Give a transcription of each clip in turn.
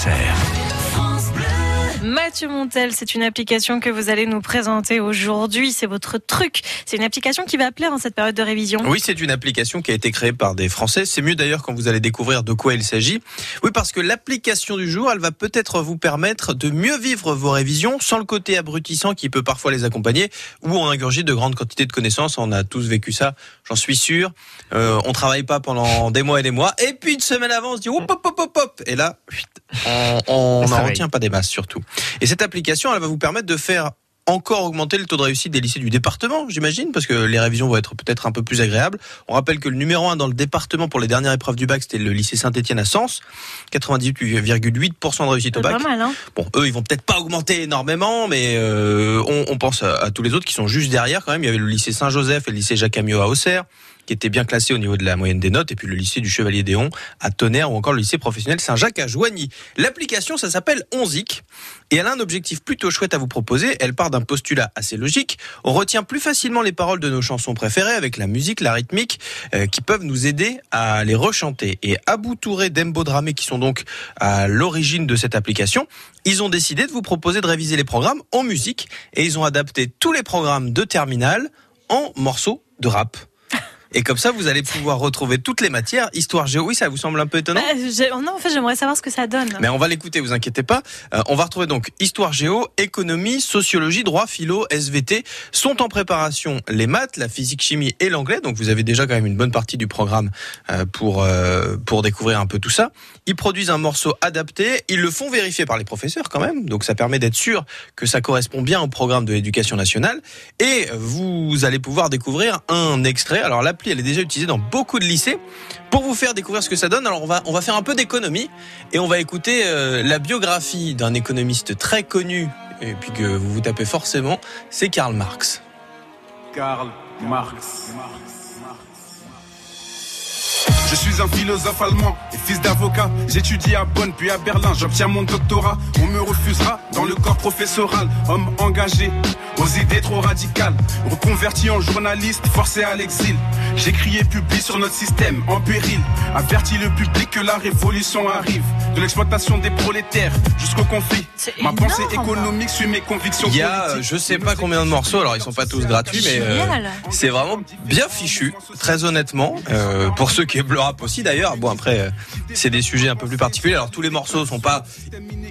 Auxerre. Mathieu Montel, c'est une application que vous allez nous présenter aujourd'hui. C'est votre truc. C'est une application qui va plaire en cette période de révision. Oui, c'est une application qui a été créée par des Français. C'est mieux d'ailleurs quand vous allez découvrir de quoi il s'agit. Oui, parce que l'application du jour, elle va peut-être vous permettre de mieux vivre vos révisions sans le côté abrutissant qui peut parfois les accompagner ou on ingurgite de grandes quantités de connaissances. On a tous vécu ça, j'en suis sûr. Euh, on travaille pas pendant des mois et des mois. Et puis une semaine avant, on se dit hop, hop, hop, hop, hop. Et là, on n'en retient pas des masses surtout. Et cette application, elle va vous permettre de faire encore augmenter le taux de réussite des lycées du département, j'imagine, parce que les révisions vont être peut-être un peu plus agréables. On rappelle que le numéro 1 dans le département pour les dernières épreuves du bac, c'était le lycée Saint-Étienne à Sens, 98,8% de réussite au bac. Pas mal, hein bon, eux, ils vont peut-être pas augmenter énormément, mais euh, on, on, pense à, à, tous les autres qui sont juste derrière quand même. Il y avait le lycée Saint-Joseph et le lycée Jacques Amiot à Auxerre qui était bien classé au niveau de la moyenne des notes, et puis le lycée du Chevalier d'Éon à Tonnerre ou encore le lycée professionnel Saint-Jacques à Joigny. L'application, ça s'appelle Onzic, et elle a un objectif plutôt chouette à vous proposer. Elle part d'un postulat assez logique. On retient plus facilement les paroles de nos chansons préférées avec la musique, la rythmique, euh, qui peuvent nous aider à les rechanter. Et Abou Touré d'Embo Dramé, qui sont donc à l'origine de cette application, ils ont décidé de vous proposer de réviser les programmes en musique, et ils ont adapté tous les programmes de terminale en morceaux de rap. Et comme ça, vous allez pouvoir retrouver toutes les matières. Histoire géo, oui, ça vous semble un peu étonnant bah, Non, en fait, j'aimerais savoir ce que ça donne. Mais on va l'écouter, vous inquiétez pas. Euh, on va retrouver donc histoire géo, économie, sociologie, droit, philo, SVT. Sont en préparation les maths, la physique, chimie et l'anglais. Donc vous avez déjà quand même une bonne partie du programme euh, pour euh, pour découvrir un peu tout ça. Ils produisent un morceau adapté. Ils le font vérifier par les professeurs quand même. Donc ça permet d'être sûr que ça correspond bien au programme de l'éducation nationale. Et vous allez pouvoir découvrir un extrait. Alors là elle est déjà utilisée dans beaucoup de lycées pour vous faire découvrir ce que ça donne. Alors on va faire un peu d'économie et on va écouter euh, la biographie d'un économiste très connu et puis que vous vous tapez forcément, c'est Karl Marx. Karl Marx. Je suis un philosophe allemand et fils d'avocat. J'étudie à Bonn puis à Berlin. J'obtiens mon doctorat. On me refusera dans le corps professoral. Homme engagé aux idées trop radicales. Reconverti en journaliste, forcé à l'exil. J'écris et publie sur notre système en péril. Avertis le public que la révolution arrive. De l'exploitation des prolétaires jusqu'au conflit. Ma pensée économique suit mes convictions. Il y a, je sais pas combien de morceaux. Alors ils sont pas tous gratuits, mais euh, c'est vraiment bien fichu. Très honnêtement, euh, pour ceux qui aiment le rap aussi d'ailleurs. Bon après, euh, c'est des sujets un peu plus particuliers. Alors tous les morceaux sont pas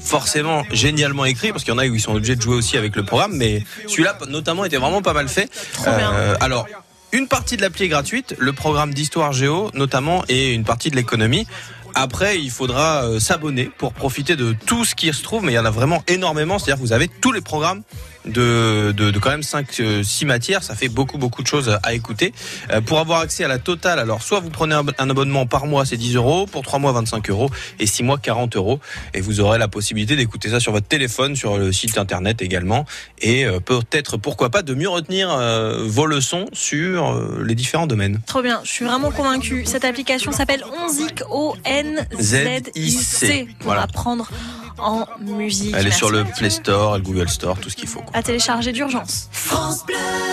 forcément génialement écrits parce qu'il y en a où ils sont obligés de jouer aussi avec le programme, mais celui-là notamment était vraiment pas mal fait. Euh, alors une partie de l'appli est gratuite, le programme d'histoire géo notamment et une partie de l'économie. Après, il faudra euh, s'abonner pour profiter de tout ce qui se trouve, mais il y en a vraiment énormément. C'est-à-dire que vous avez tous les programmes de, de, de quand même 5 6 matières, ça fait beaucoup beaucoup de choses à écouter. Euh, pour avoir accès à la totale, alors soit vous prenez un, un abonnement par mois, c'est 10 euros, pour 3 mois 25 euros et 6 mois 40 euros, et vous aurez la possibilité d'écouter ça sur votre téléphone, sur le site internet également, et euh, peut-être pourquoi pas de mieux retenir euh, vos leçons sur euh, les différents domaines. Trop bien, je suis vraiment convaincu. Cette application s'appelle Onzic, O-N-Z-I-C, pour Voilà. apprendre en musique. Elle est Merci sur le. Play Store, et le Google Store, tout ce qu'il faut. quoi. À télécharger d'urgence.